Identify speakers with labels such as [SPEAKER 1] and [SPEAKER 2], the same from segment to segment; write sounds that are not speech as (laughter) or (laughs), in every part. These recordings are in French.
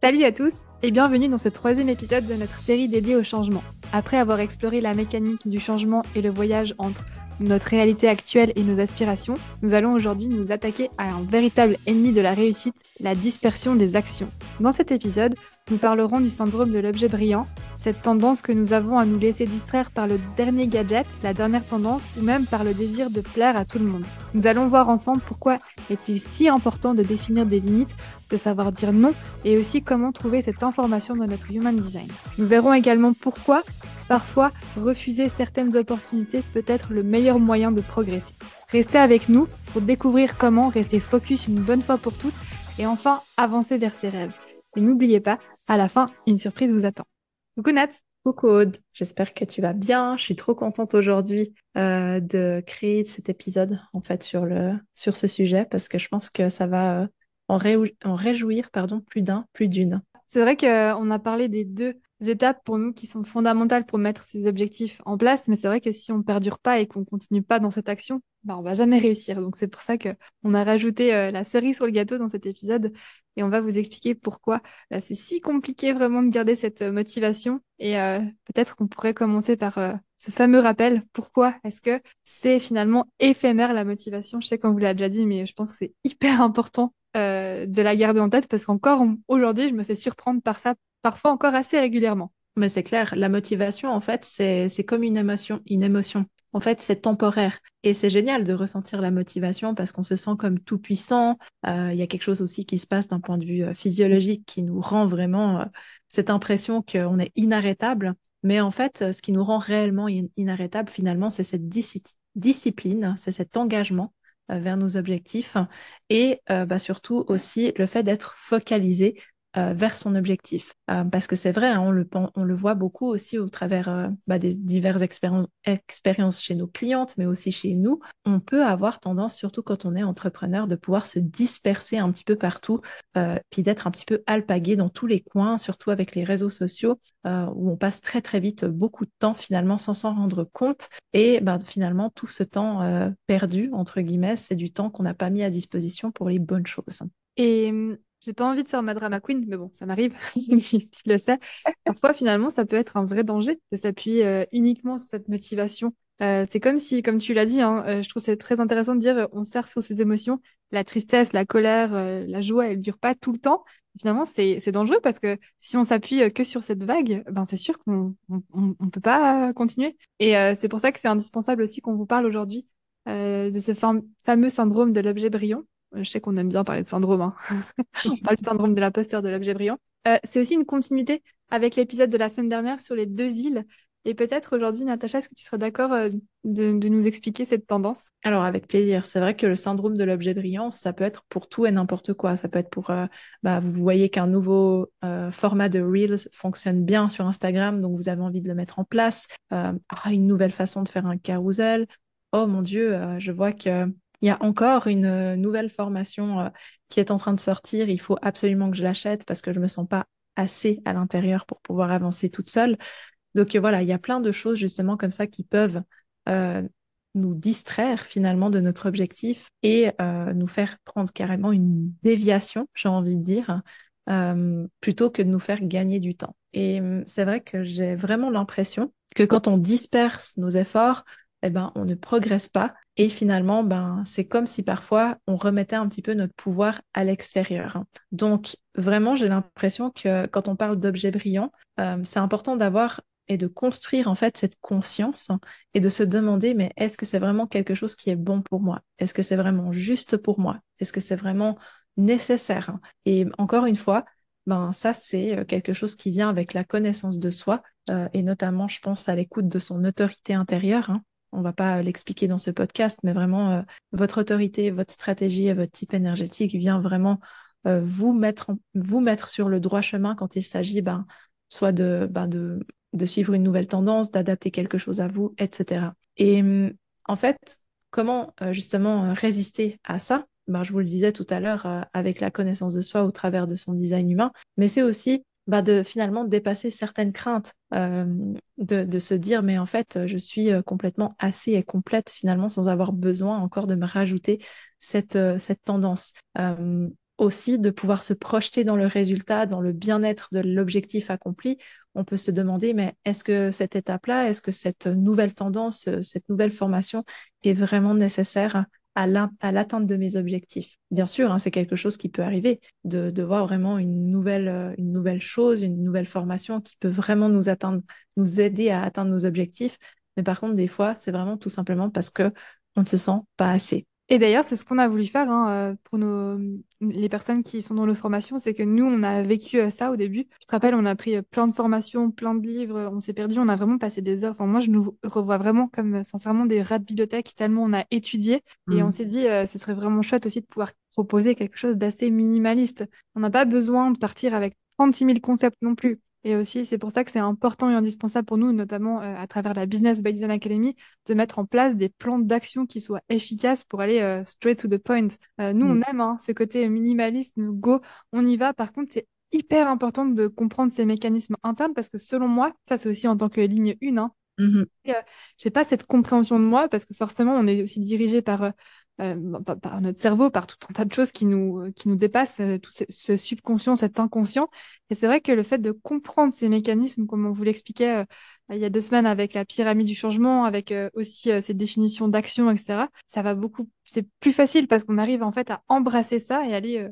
[SPEAKER 1] Salut à tous et bienvenue dans ce troisième épisode de notre série dédiée au changement. Après avoir exploré la mécanique du changement et le voyage entre notre réalité actuelle et nos aspirations, nous allons aujourd'hui nous attaquer à un véritable ennemi de la réussite, la dispersion des actions. Dans cet épisode, nous parlerons du syndrome de l'objet brillant, cette tendance que nous avons à nous laisser distraire par le dernier gadget, la dernière tendance ou même par le désir de plaire à tout le monde. Nous allons voir ensemble pourquoi est-il si important de définir des limites, de savoir dire non et aussi comment trouver cette information dans notre human design. Nous verrons également pourquoi parfois refuser certaines opportunités peut être le meilleur moyen de progresser. Restez avec nous pour découvrir comment rester focus une bonne fois pour toutes et enfin avancer vers ses rêves. Et n'oubliez pas, à la fin, une surprise vous attend. Coucou Nat
[SPEAKER 2] Coucou Aude, j'espère que tu vas bien. Je suis trop contente aujourd'hui euh, de créer cet épisode en fait sur le sur ce sujet parce que je pense que ça va euh, en, en, réjouir pardon plus d'un, plus d'une.
[SPEAKER 1] C'est vrai qu'on a parlé des deux étapes pour nous qui sont fondamentales pour mettre ces objectifs en place, mais c'est vrai que si on perdure pas et qu'on continue pas dans cette action, bah on va jamais réussir. Donc c'est pour ça que on a rajouté euh, la cerise sur le gâteau dans cet épisode et on va vous expliquer pourquoi bah, c'est si compliqué vraiment de garder cette euh, motivation et euh, peut-être qu'on pourrait commencer par ce fameux rappel. Pourquoi est-ce que c'est finalement éphémère la motivation? Je sais qu'on vous l'a déjà dit, mais je pense que c'est hyper important de la garder en tête parce qu'encore aujourd'hui, je me fais surprendre par ça parfois encore assez régulièrement.
[SPEAKER 2] Mais c'est clair, la motivation, en fait, c'est comme une émotion, une émotion. En fait, c'est temporaire. Et c'est génial de ressentir la motivation parce qu'on se sent comme tout puissant. Euh, il y a quelque chose aussi qui se passe d'un point de vue euh, physiologique qui nous rend vraiment euh, cette impression qu'on est inarrêtable. Mais en fait, ce qui nous rend réellement inarrêtable, finalement, c'est cette discipline, c'est cet engagement vers nos objectifs et bah, surtout aussi le fait d'être focalisé euh, vers son objectif. Euh, parce que c'est vrai, hein, on, le, voit beaucoup aussi au travers euh, bah, des diverses expériences chez nos clientes, mais aussi chez nous. On peut avoir tendance, surtout quand on est entrepreneur, de pouvoir se disperser un petit peu partout, puis d'être un petit peu alpagué dans tous les coins, surtout avec les réseaux sociaux, où on passe très très vite beaucoup de temps finalement sans s'en rendre compte. Et bah, finalement, tout ce temps perdu, entre guillemets, c'est du temps qu'on n'a pas mis à disposition pour les bonnes choses.
[SPEAKER 1] Et hum, j'ai pas envie de faire ma drama queen, mais bon, ça m'arrive, (laughs) tu, le sais. Parfois, finalement, ça peut être un vrai danger de s'appuyer euh, uniquement sur cette motivation. Euh, c'est comme si, comme tu l'as dit, hein, euh, je trouve c'est très intéressant de dire on surfe sur ses émotions. La tristesse, la colère, la joie, elle dure pas tout le temps. Finalement, c'est c'est dangereux parce que si on s'appuie que sur cette vague, ben c'est sûr qu'on on, on, peut pas continuer. Et c'est pour ça que c'est indispensable aussi qu'on vous parle aujourd'hui de ce fameux syndrome de l'objet brillant je sais qu'on aime bien parler de syndrome. Hein. (laughs) On parle du syndrome de l'imposteur de l'objet brillant. Euh, c'est aussi une continuité avec l'épisode de la semaine dernière sur les deux îles. Et peut-être aujourd'hui, Natacha, est-ce que tu serais d'accord euh, de, nous expliquer cette tendance?
[SPEAKER 2] Alors, avec plaisir. C'est vrai que le syndrome de l'objet brillant, ça peut être pour tout et n'importe quoi. Ça peut être pour, euh, bah, vous voyez qu'un nouveau format de Reels fonctionne bien sur Instagram, donc vous avez envie de le mettre en place. Ah, une nouvelle façon de faire un carousel. Oh mon Dieu, je vois que il y a encore une euh, nouvelle formation euh, qui est en train de sortir. Il faut absolument que je l'achète parce que je me sens pas assez à l'intérieur pour pouvoir avancer toute seule. Donc euh, voilà, il y a plein de choses justement comme ça qui peuvent nous distraire finalement de notre objectif et nous faire prendre carrément une déviation, j'ai envie de dire, plutôt que de nous faire gagner du temps. Et hum, c'est vrai que j'ai vraiment l'impression que quand on disperse nos efforts, eh ben, on ne progresse pas. Et finalement, ben, c'est comme si parfois on remettait un petit peu notre pouvoir à l'extérieur. Donc, vraiment, j'ai l'impression que quand on parle d'objets brillants, euh, c'est important d'avoir et de construire en fait cette conscience et de se demander mais est-ce que c'est vraiment quelque chose qui est bon pour moi? Est-ce que c'est vraiment juste pour moi? Est-ce que c'est vraiment nécessaire Et encore une fois, ben ça c'est euh, quelque chose qui vient avec la connaissance de soi euh, et notamment je pense à l'écoute de son autorité intérieure. Hein on va pas l'expliquer dans ce podcast, mais vraiment euh, votre autorité, votre stratégie, votre type énergétique vient vraiment euh, vous mettre vous mettre sur le droit chemin quand il s'agit ben, soit de, ben, de, de suivre une nouvelle tendance, d'adapter quelque chose à vous, etc. Et hum, en fait, comment euh, justement résister à ça? Ben, Je vous le disais tout à l'heure avec la connaissance de soi au travers de son design humain, mais c'est aussi bah, de finalement dépasser certaines craintes, euh, de, se dire mais en fait je suis euh, complètement assez et complète finalement sans avoir besoin encore de me rajouter cette, euh, cette tendance. aussi de pouvoir se projeter dans le résultat, dans le bien-être de l'objectif accompli, on peut se demander, mais est-ce que cette étape-là, est-ce que cette nouvelle tendance, cette nouvelle formation est vraiment nécessaire à l'atteinte de mes objectifs. Bien sûr, hein, c'est quelque chose qui peut arriver, de, voir vraiment une nouvelle, euh, une nouvelle chose, une nouvelle formation qui peut vraiment nous atteindre, nous aider à atteindre nos objectifs. Mais par contre, des fois, c'est vraiment tout simplement parce que on ne se sent pas assez.
[SPEAKER 1] Et d'ailleurs, c'est ce qu'on a voulu faire hein, euh, pour nos, les personnes qui sont dans nos formations, c'est que nous, on a vécu euh, ça au début. Je te rappelle, on a pris euh, plein de formations, plein de livres, on s'est perdu, on a vraiment passé des heures. Enfin, moi, je nous revois vraiment comme sincèrement des rats de bibliothèque tellement on a étudié. Et on mm. s'est dit, ce serait vraiment chouette aussi de pouvoir proposer quelque chose d'assez minimaliste. On n'a pas besoin de partir avec 36 000 concepts non plus. Et aussi, c'est pour ça que c'est important et indispensable pour nous, notamment euh, à travers la Business by Design Academy, de mettre en place des plans d'action qui soient efficaces pour aller euh, straight to the point. Euh, nous, on mm. aime hein, ce côté minimaliste, go, on y va. Par contre, c'est hyper important de comprendre ces mécanismes internes parce que selon moi, ça c'est aussi en tant que ligne 1, hein, mmh. j'ai pas cette compréhension de moi parce que forcément on est aussi dirigé par euh, bah, par, notre cerveau, par tout un tas de choses qui nous, euh, qui nous dépassent, euh, tout ce, subconscient, cet inconscient. Et c'est vrai que le fait de comprendre ces mécanismes, comme on vous l'expliquait il y a deux semaines avec la pyramide du changement, avec aussi ces définitions d'action, etc., ça va beaucoup, c'est plus facile parce qu'on arrive en fait à embrasser ça et aller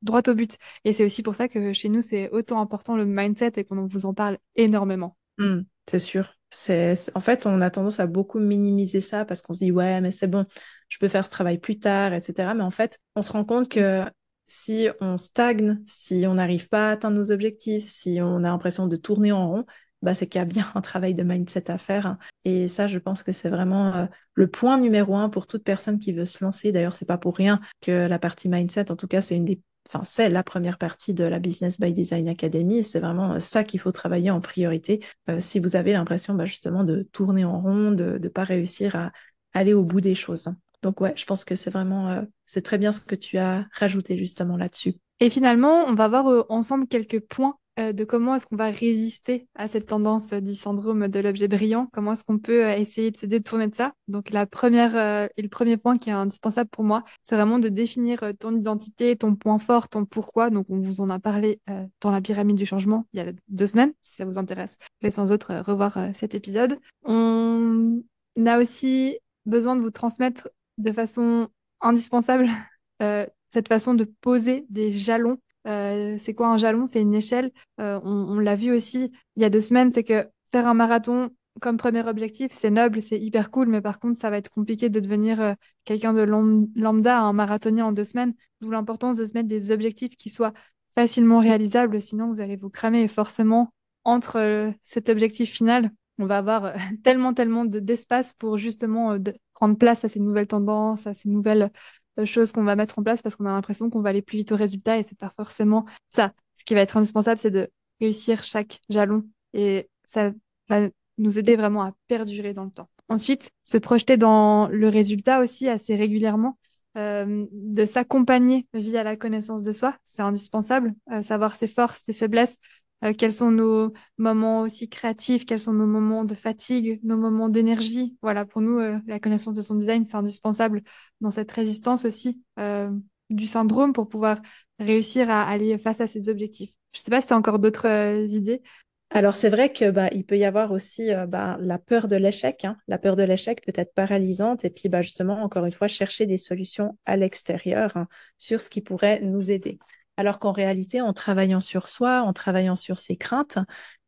[SPEAKER 1] droit au but. Et c'est aussi pour ça que chez nous, c'est autant important le mindset et qu'on vous en parle énormément.
[SPEAKER 2] Mmh, c'est sûr. C'est, en fait, on a tendance à beaucoup minimiser ça parce qu'on se dit, ouais, mais c'est bon, je peux faire ce travail plus tard, etc. Mais en fait, on se rend compte que si on stagne, si on n'arrive pas à atteindre nos objectifs, si on a l'impression de tourner en rond, bah, c'est qu'il y a bien un travail de mindset à faire. Et ça, je pense que c'est vraiment euh, le point numéro un pour toute personne qui veut se lancer. D'ailleurs, c'est pas pour rien que la partie mindset, en tout cas, c'est une des enfin c'est la première partie de la Business by Design Academy. C'est vraiment ça qu'il faut travailler en priorité euh, si vous avez l'impression bah, justement de tourner en rond, de ne pas réussir à aller au bout des choses. Donc ouais, je pense que c'est vraiment, euh, c'est très bien ce que tu as rajouté justement là-dessus.
[SPEAKER 1] Et finalement, on va voir euh, ensemble quelques points euh, de comment est-ce qu'on va résister à cette tendance du syndrome de l'objet brillant, comment est-ce qu'on peut essayer de se détourner de ça? Donc la première le premier point qui est indispensable pour moi, c'est vraiment de définir ton identité, ton point fort, ton pourquoi. Donc on vous en a parlé dans la pyramide du changement il y a deux semaines, si ça vous intéresse. Et sans autre, revoir cet épisode. On a aussi besoin de vous transmettre de façon indispensable (laughs) euh, cette façon de poser des jalons. Euh, c'est quoi un jalon? C'est une échelle. Euh, on, l'a vu aussi il y a deux semaines, c'est que faire un marathon comme premier objectif, c'est noble, c'est hyper cool, mais par contre, ça va être compliqué de devenir quelqu'un de lambda, un marathonien en deux semaines. D'où l'importance de se mettre des objectifs qui soient facilement réalisables, sinon vous allez vous cramer et forcément entre cet objectif final on va avoir (laughs) tellement, tellement d'espace pour justement prendre place à ces nouvelles tendances, à ces nouvelles euh, choses qu'on va mettre en place parce qu'on a l'impression qu'on va aller plus vite au résultat et c'est pas forcément ça. Ce qui va être indispensable, c'est de réussir chaque jalon et ça va nous aider vraiment à perdurer dans le temps. Ensuite, se projeter dans le résultat aussi assez régulièrement, de s'accompagner via la connaissance de soi, c'est indispensable, savoir ses forces, ses faiblesses, euh, quels sont nos moments aussi créatifs, quels sont nos moments de fatigue, nos moments d'énergie? Voilà, pour nous, euh, la connaissance de son design, c'est indispensable dans cette résistance aussi euh, du syndrome pour pouvoir réussir à aller face à ses objectifs. Je ne sais pas si tu encore d'autres idées.
[SPEAKER 2] Alors c'est vrai que bah, il peut y avoir aussi bah, la peur de l'échec. Hein. La peur de l'échec peut être paralysante et puis bah, justement encore une fois chercher des solutions à l'extérieur hein, sur ce qui pourrait nous aider. Alors qu'en réalité, en travaillant sur soi, en travaillant sur ses craintes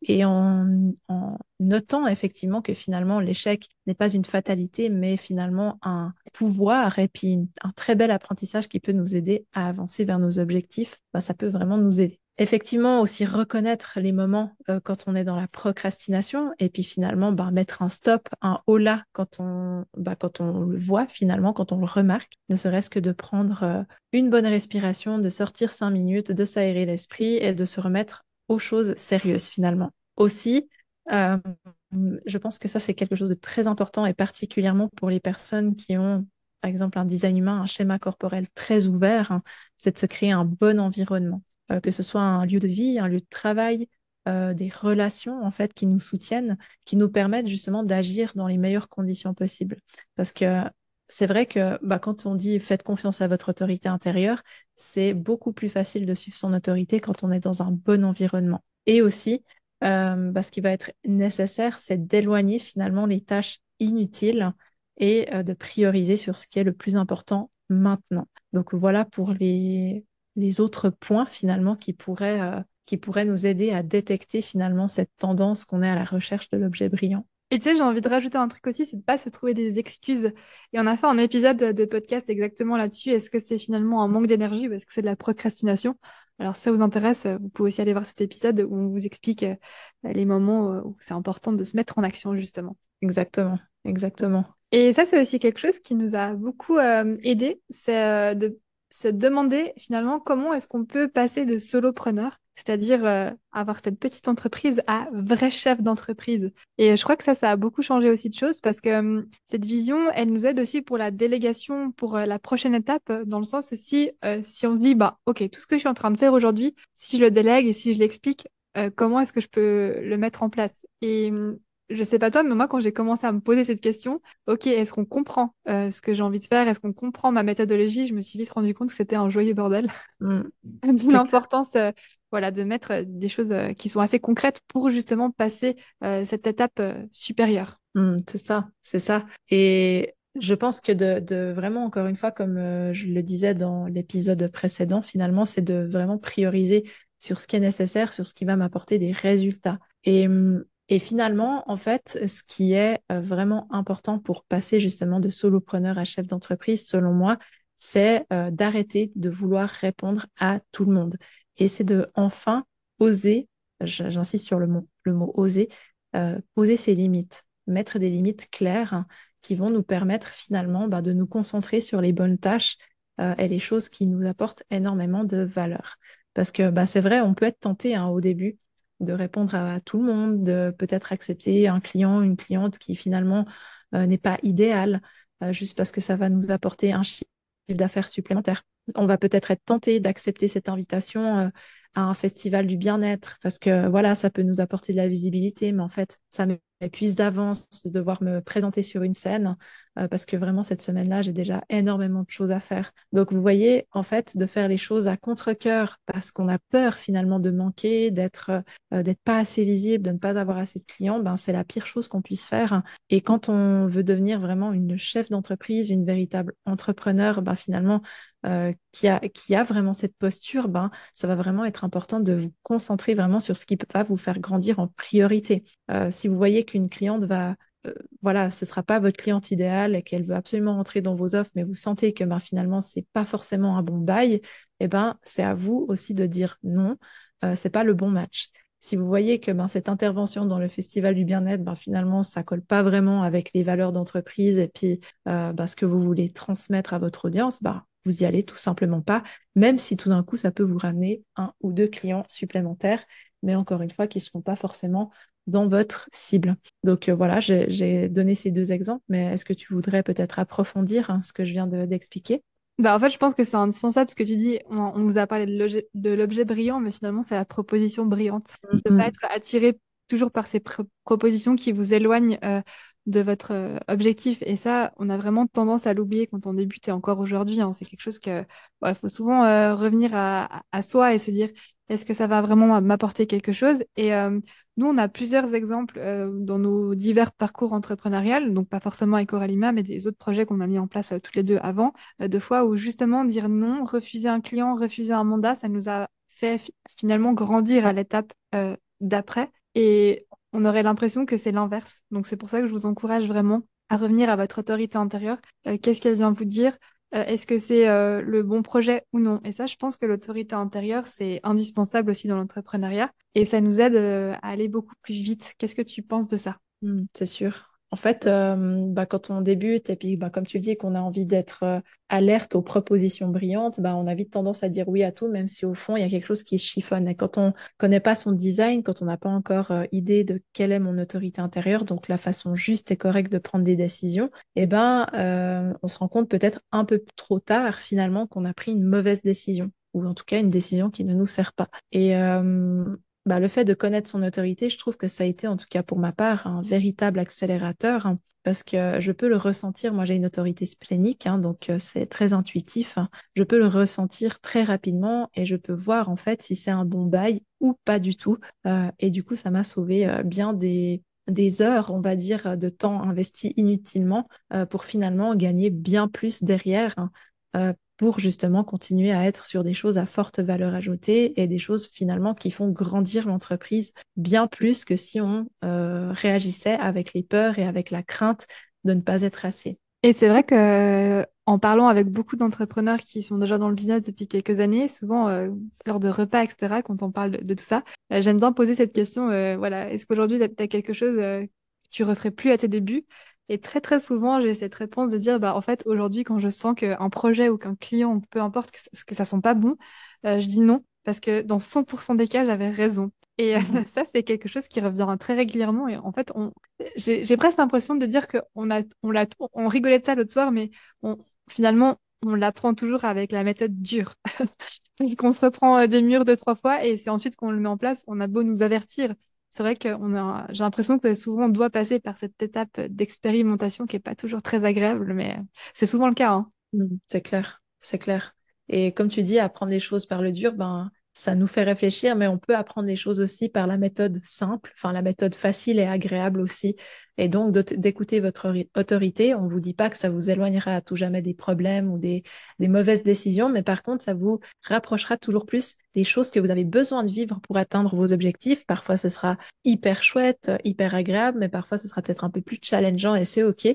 [SPEAKER 2] et en, notant effectivement que finalement l'échec n'est pas une fatalité, mais finalement un pouvoir et puis un très bel apprentissage qui peut nous aider à avancer vers nos objectifs, bah, ça peut vraiment nous aider effectivement aussi reconnaître les moments euh, quand on est dans la procrastination et puis finalement bah, mettre un stop, un hola quand on, bah, quand on le voit finalement, quand on le remarque, ne serait-ce que de prendre euh, une bonne respiration, de sortir cinq minutes, de s'aérer l'esprit et de se remettre aux choses sérieuses finalement. Aussi, euh, je pense que ça c'est quelque chose de très important et particulièrement pour les personnes qui ont par exemple un design humain, un schéma corporel très ouvert, hein, c'est de se créer un bon environnement. Euh, que ce soit un lieu de vie, un lieu de travail, euh, des relations en fait qui nous soutiennent, qui nous permettent justement d'agir dans les meilleures conditions possibles. Parce que c'est vrai que bah, quand on dit faites confiance à votre autorité intérieure, c'est beaucoup plus facile de suivre son autorité quand on est dans un bon environnement. Et aussi, euh, bah, ce qui va être nécessaire, c'est d'éloigner finalement les tâches inutiles et euh, de prioriser sur ce qui est le plus important maintenant. Donc voilà pour les, les autres points finalement qui pourraient, euh, qui pourraient nous aider à détecter finalement cette tendance qu'on est à la recherche de l'objet brillant.
[SPEAKER 1] Et tu sais, j'ai envie de rajouter un truc aussi, c'est de pas se trouver des excuses. Et on a fait un épisode de podcast exactement là-dessus. Est-ce que c'est finalement un manque d'énergie ou est-ce que c'est de la procrastination? Alors, si ça vous intéresse, vous pouvez aussi aller voir cet épisode où on vous explique euh, les moments euh, où c'est important de se mettre en action, justement.
[SPEAKER 2] Exactement, exactement.
[SPEAKER 1] Et ça, c'est aussi quelque chose qui nous a beaucoup euh, aidé, c'est de se demander finalement comment est-ce qu'on peut passer de solopreneur, c'est-à-dire euh, avoir cette petite entreprise, à vrai chef d'entreprise. Et je crois que ça, ça a beaucoup changé aussi de choses parce que hum, cette vision, elle nous aide aussi pour la délégation, pour euh, la prochaine étape, dans le sens aussi, euh, si on se dit, bah, ok, tout ce que je suis en train de faire aujourd'hui, si je le délègue et si je l'explique, comment est-ce que je peux le mettre en place? Et hum, je sais pas toi, mais moi, quand j'ai commencé à me poser cette question, ok, est-ce qu'on comprend euh, ce que j'ai envie de faire? Est-ce qu'on comprend ma méthodologie? Je me suis vite rendu compte que c'était un joyeux bordel. Mm. (laughs) l'importance, euh, voilà, de mettre euh, des choses qui sont assez concrètes pour justement passer cette étape supérieure.
[SPEAKER 2] Mm, c'est ça, c'est ça. Et je pense que de, de, vraiment, encore une fois, comme je le disais dans l'épisode précédent, finalement, c'est de vraiment prioriser sur ce qui est nécessaire, sur ce qui va m'apporter des résultats. Et mm, et finalement, en fait, ce qui est euh, vraiment important pour passer justement de solopreneur à chef d'entreprise, selon moi, c'est euh, d'arrêter de vouloir répondre à tout le monde. Et c'est de enfin oser, j'insiste sur le mot, le mot oser, euh, poser ses limites, mettre des limites claires hein, qui vont nous permettre finalement bah, de nous concentrer sur les bonnes tâches et les choses qui nous apportent énormément de valeur. Parce que bah, c'est vrai, on peut être tenté hein, au début de répondre à, tout le monde, de peut-être accepter un client, une cliente qui finalement euh, n'est pas idéal, euh, juste parce que ça va nous apporter un chiffre d'affaires supplémentaire. On va peut-être être tenté d'accepter cette invitation euh, à un festival du bien-être parce que voilà, ça peut nous apporter de la visibilité, mais en fait, ça m'épuise d'avance de devoir me présenter sur une scène euh, parce que vraiment cette semaine-là, j'ai déjà énormément de choses à faire. Donc vous voyez, en fait, de faire les choses à contre-cœur parce qu'on a peur finalement de manquer, d'être euh, d'être pas assez visible, de ne pas avoir assez de clients, ben c'est la pire chose qu'on puisse faire. Et quand on veut devenir vraiment une chef d'entreprise, une véritable entrepreneur, ben finalement euh, qui, a, qui a vraiment cette posture, ben, ça va vraiment être important de vous concentrer vraiment sur ce qui va vous faire grandir en priorité. Euh, si vous voyez qu'une cliente va, euh, voilà, ce ne sera pas votre cliente idéale et qu'elle veut absolument rentrer dans vos offres, mais vous sentez que ben, finalement, ce n'est pas forcément un bon bail, eh ben, c'est à vous aussi de dire non, ce n'est pas le bon match. Si vous voyez que ben, cette intervention dans le festival du bien-être, ben, finalement, ça colle pas vraiment avec les valeurs d'entreprise et puis ben, ce que vous voulez transmettre à votre audience, vous y allez tout simplement pas, même si tout d'un coup, ça peut vous ramener un ou deux clients supplémentaires, mais encore une fois, qui ne seront pas forcément dans votre cible. Donc euh, voilà, j'ai donné ces deux exemples, mais est-ce que tu voudrais peut-être approfondir hein, ce que je viens d'expliquer?
[SPEAKER 1] Bah, en fait, je pense que c'est indispensable ce que tu dis. On, vous a parlé de l'objet brillant, mais finalement, c'est la proposition brillante. De ne pas mm-hmm. être attiré toujours par ces propositions qui vous éloignent euh, de votre euh, objectif. Et ça, on a vraiment tendance à l'oublier quand on débute et encore aujourd'hui. Hein. c'est quelque chose que faut souvent euh, revenir à, à, soi et se dire est-ce que ça va vraiment m'apporter quelque chose? Et euh, nous, on a plusieurs exemples dans nos divers parcours entrepreneuriales, donc pas forcément avec Coralima, mais des autres projets qu'on a mis en place toutes les deux avant, de fois où justement dire non, refuser un client, refuser un mandat, ça nous a fait finalement grandir à l'étape d'après. Et on aurait l'impression que c'est l'inverse. Donc c'est pour ça que je vous encourage vraiment à revenir à votre autorité intérieure. Euh, qu'est-ce qu'elle vient vous dire? Euh, Est-ce que c'est euh, le bon projet ou non? Et ça, je pense que l'autorité intérieure, c'est indispensable aussi dans l'entrepreneuriat et ça nous aide à aller beaucoup plus vite. Qu'est-ce que tu penses de ça?
[SPEAKER 2] Mmh, C'est sûr. En fait, euh, bah, quand on débute et puis bah, comme tu le dis qu'on a envie d'être euh, alerte aux propositions brillantes, bah, on a vite tendance à dire oui à tout, même si au fond il y a quelque chose qui chiffonne. Et quand on connaît pas son design, quand on n'a pas encore euh, idée de quelle est mon autorité intérieure, donc la façon juste et correcte de prendre des décisions, eh ben on se rend compte peut-être un peu trop tard finalement qu'on a pris une mauvaise décision ou en tout cas une décision qui ne nous sert pas. Bah, le fait de connaître son autorité, je trouve que ça a été, en tout cas pour ma part, un véritable accélérateur hein, parce que je peux le ressentir. Moi, j'ai une autorité splénique, hein, donc euh, c'est très intuitif. Hein. Je peux le ressentir très rapidement et je peux voir en fait si c'est un bon bail ou pas du tout. Euh, et du coup, ça m'a sauvé euh, bien des, des heures, on va dire, de temps investi inutilement pour finalement gagner bien plus derrière pour justement continuer à être sur des choses à forte valeur ajoutée et des choses finalement qui font grandir l'entreprise bien plus que si on euh, réagissait avec les peurs et avec la crainte de ne pas être assez.
[SPEAKER 1] Et c'est vrai que en parlant avec beaucoup d'entrepreneurs qui sont déjà dans le business depuis quelques années, souvent euh, lors de repas, etc., quand on parle de, tout ça, euh, j'aime bien poser cette question, voilà, est-ce qu'aujourd'hui tu quelque chose que tu referais plus à tes débuts? Et très très souvent, j'ai cette réponse de dire, bah en fait, aujourd'hui, quand je sens qu'un projet ou qu'un client, peu importe, que ça, ça sent pas bon, euh, je dis non, parce que dans 100% des cas, j'avais raison. Et euh, mhm. (laughs) ça, c'est quelque chose qui revient très régulièrement. Et en fait, on... j'ai presque l'impression de dire qu'on a, on, l'a, on rigolait de ça l'autre soir, mais on, finalement, on l'apprend toujours avec la méthode dure. (laughs) Parce qu'on se reprend euh, des murs deux, trois fois et c'est ensuite qu'on le met en place. On a beau nous avertir c'est vrai que j'ai l'impression que souvent on doit passer par cette étape d'expérimentation qui est pas toujours très agréable, mais c'est souvent le cas. Hein.
[SPEAKER 2] Mmh, c'est clair, c'est clair. Et comme tu dis, apprendre les choses par le dur, ben ça nous fait réfléchir, mais on peut apprendre les choses aussi par la méthode simple, enfin la méthode facile et agréable aussi. Et donc d'écouter votre autorité, on vous dit pas que ça vous éloignera tout jamais des problèmes ou des, des mauvaises décisions, mais par contre, ça vous rapprochera toujours plus des choses que vous avez besoin de vivre pour atteindre vos objectifs. Parfois, ce sera hyper chouette, hyper agréable, mais parfois, ce sera peut-être un peu plus challengeant et c'est OK.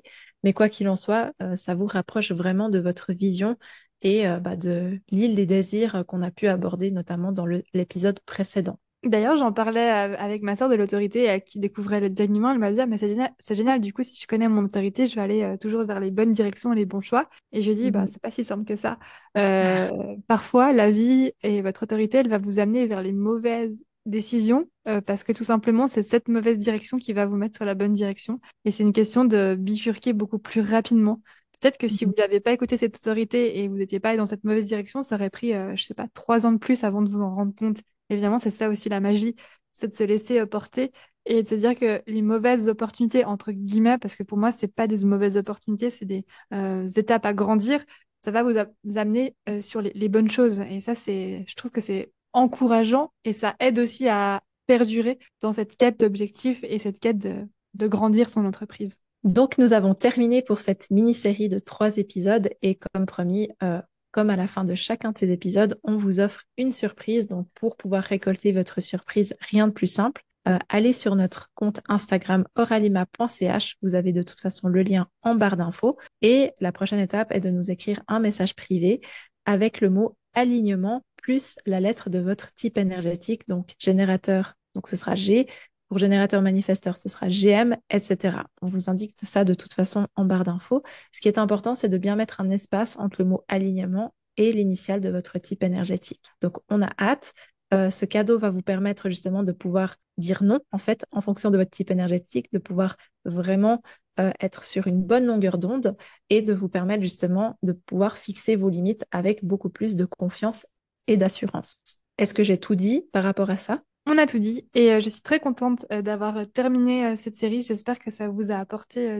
[SPEAKER 2] Mais quoi qu'il en soit, euh, ça vous rapproche vraiment de votre vision et euh, bah, de l'île des désirs qu'on a pu aborder notamment dans l'épisode précédent.
[SPEAKER 1] D'ailleurs, j'en parlais avec ma sœur de l'autorité qui découvrait le humain. Elle m'a dit ah, mais c'est génial, génial. Du coup, si je connais mon autorité, je vais aller euh, toujours vers les bonnes directions et les bons choix. Et je lui dis bah mhm. c'est pas si simple que ça. Euh, (laughs) parfois, la vie et votre autorité, elle va vous amener vers les mauvaises décisions parce que tout simplement, c'est cette mauvaise direction qui va vous mettre sur la bonne direction. Et c'est une question de bifurquer beaucoup plus rapidement. Peut-être que si mhm. vous n'avez pas écouté cette autorité et vous n'étiez pas dans cette mauvaise direction, ça aurait pris, euh, je sais pas, trois ans de plus avant de vous en rendre compte. Évidemment, c'est ça aussi la magie, c'est de se laisser euh, porter et de se dire que les mauvaises opportunités, entre guillemets, parce que pour moi, c'est pas des mauvaises opportunités, c'est des euh, étapes à grandir, ça va vous, amener sur les, bonnes choses. Et ça, c'est, je trouve que c'est encourageant et ça aide aussi à perdurer dans cette quête d'objectifs et cette quête de grandir son entreprise.
[SPEAKER 2] Donc, nous avons terminé pour cette mini-série de trois épisodes et comme promis, euh, comme à la fin de chacun de ces épisodes, on vous offre une surprise. Donc, pour pouvoir récolter votre surprise, rien de plus simple. Euh, allez sur notre compte Instagram oralima.ch. Vous avez de toute façon le lien en barre d'infos. Et la prochaine étape est de nous écrire un message privé avec le mot alignement plus la lettre de votre type énergétique, donc générateur. Donc ce sera G, pour générateur manifesteur, ce sera GM, etc. On vous indique ça de toute façon en barre d'infos. Ce qui est important, c'est de bien mettre un espace entre le mot alignement et l'initiale de votre type énergétique. Donc, on a hâte. Euh, ce cadeau va vous permettre justement de pouvoir dire non, en fait, en fonction de votre type énergétique, de pouvoir vraiment euh, être sur une bonne longueur d'onde et de vous permettre justement de pouvoir fixer vos limites avec beaucoup plus de confiance et d'assurance. Est-ce que j'ai tout dit par rapport à ça?
[SPEAKER 1] On a tout dit et euh, je suis très contente euh, d'avoir euh, terminé cette série. J'espère que ça vous a apporté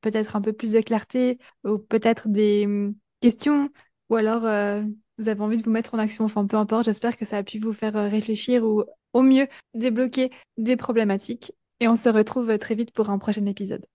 [SPEAKER 1] peut-être un peu plus de clarté ou peut-être des hum, questions ou alors vous avez envie de vous mettre en action. Enfin, peu importe, j'espère que ça a pu vous faire réfléchir ou au mieux débloquer des problématiques. Et on se retrouve très vite pour un prochain épisode.